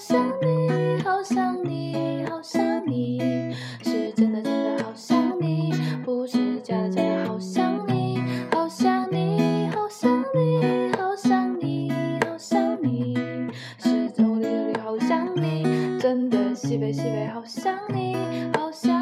想你，好想你，好想你，是真的真的好想你，不是假的假的好想你。好想你，好想你，好想你，好想你，是真的真的好想你，真的西北西北好想你。好想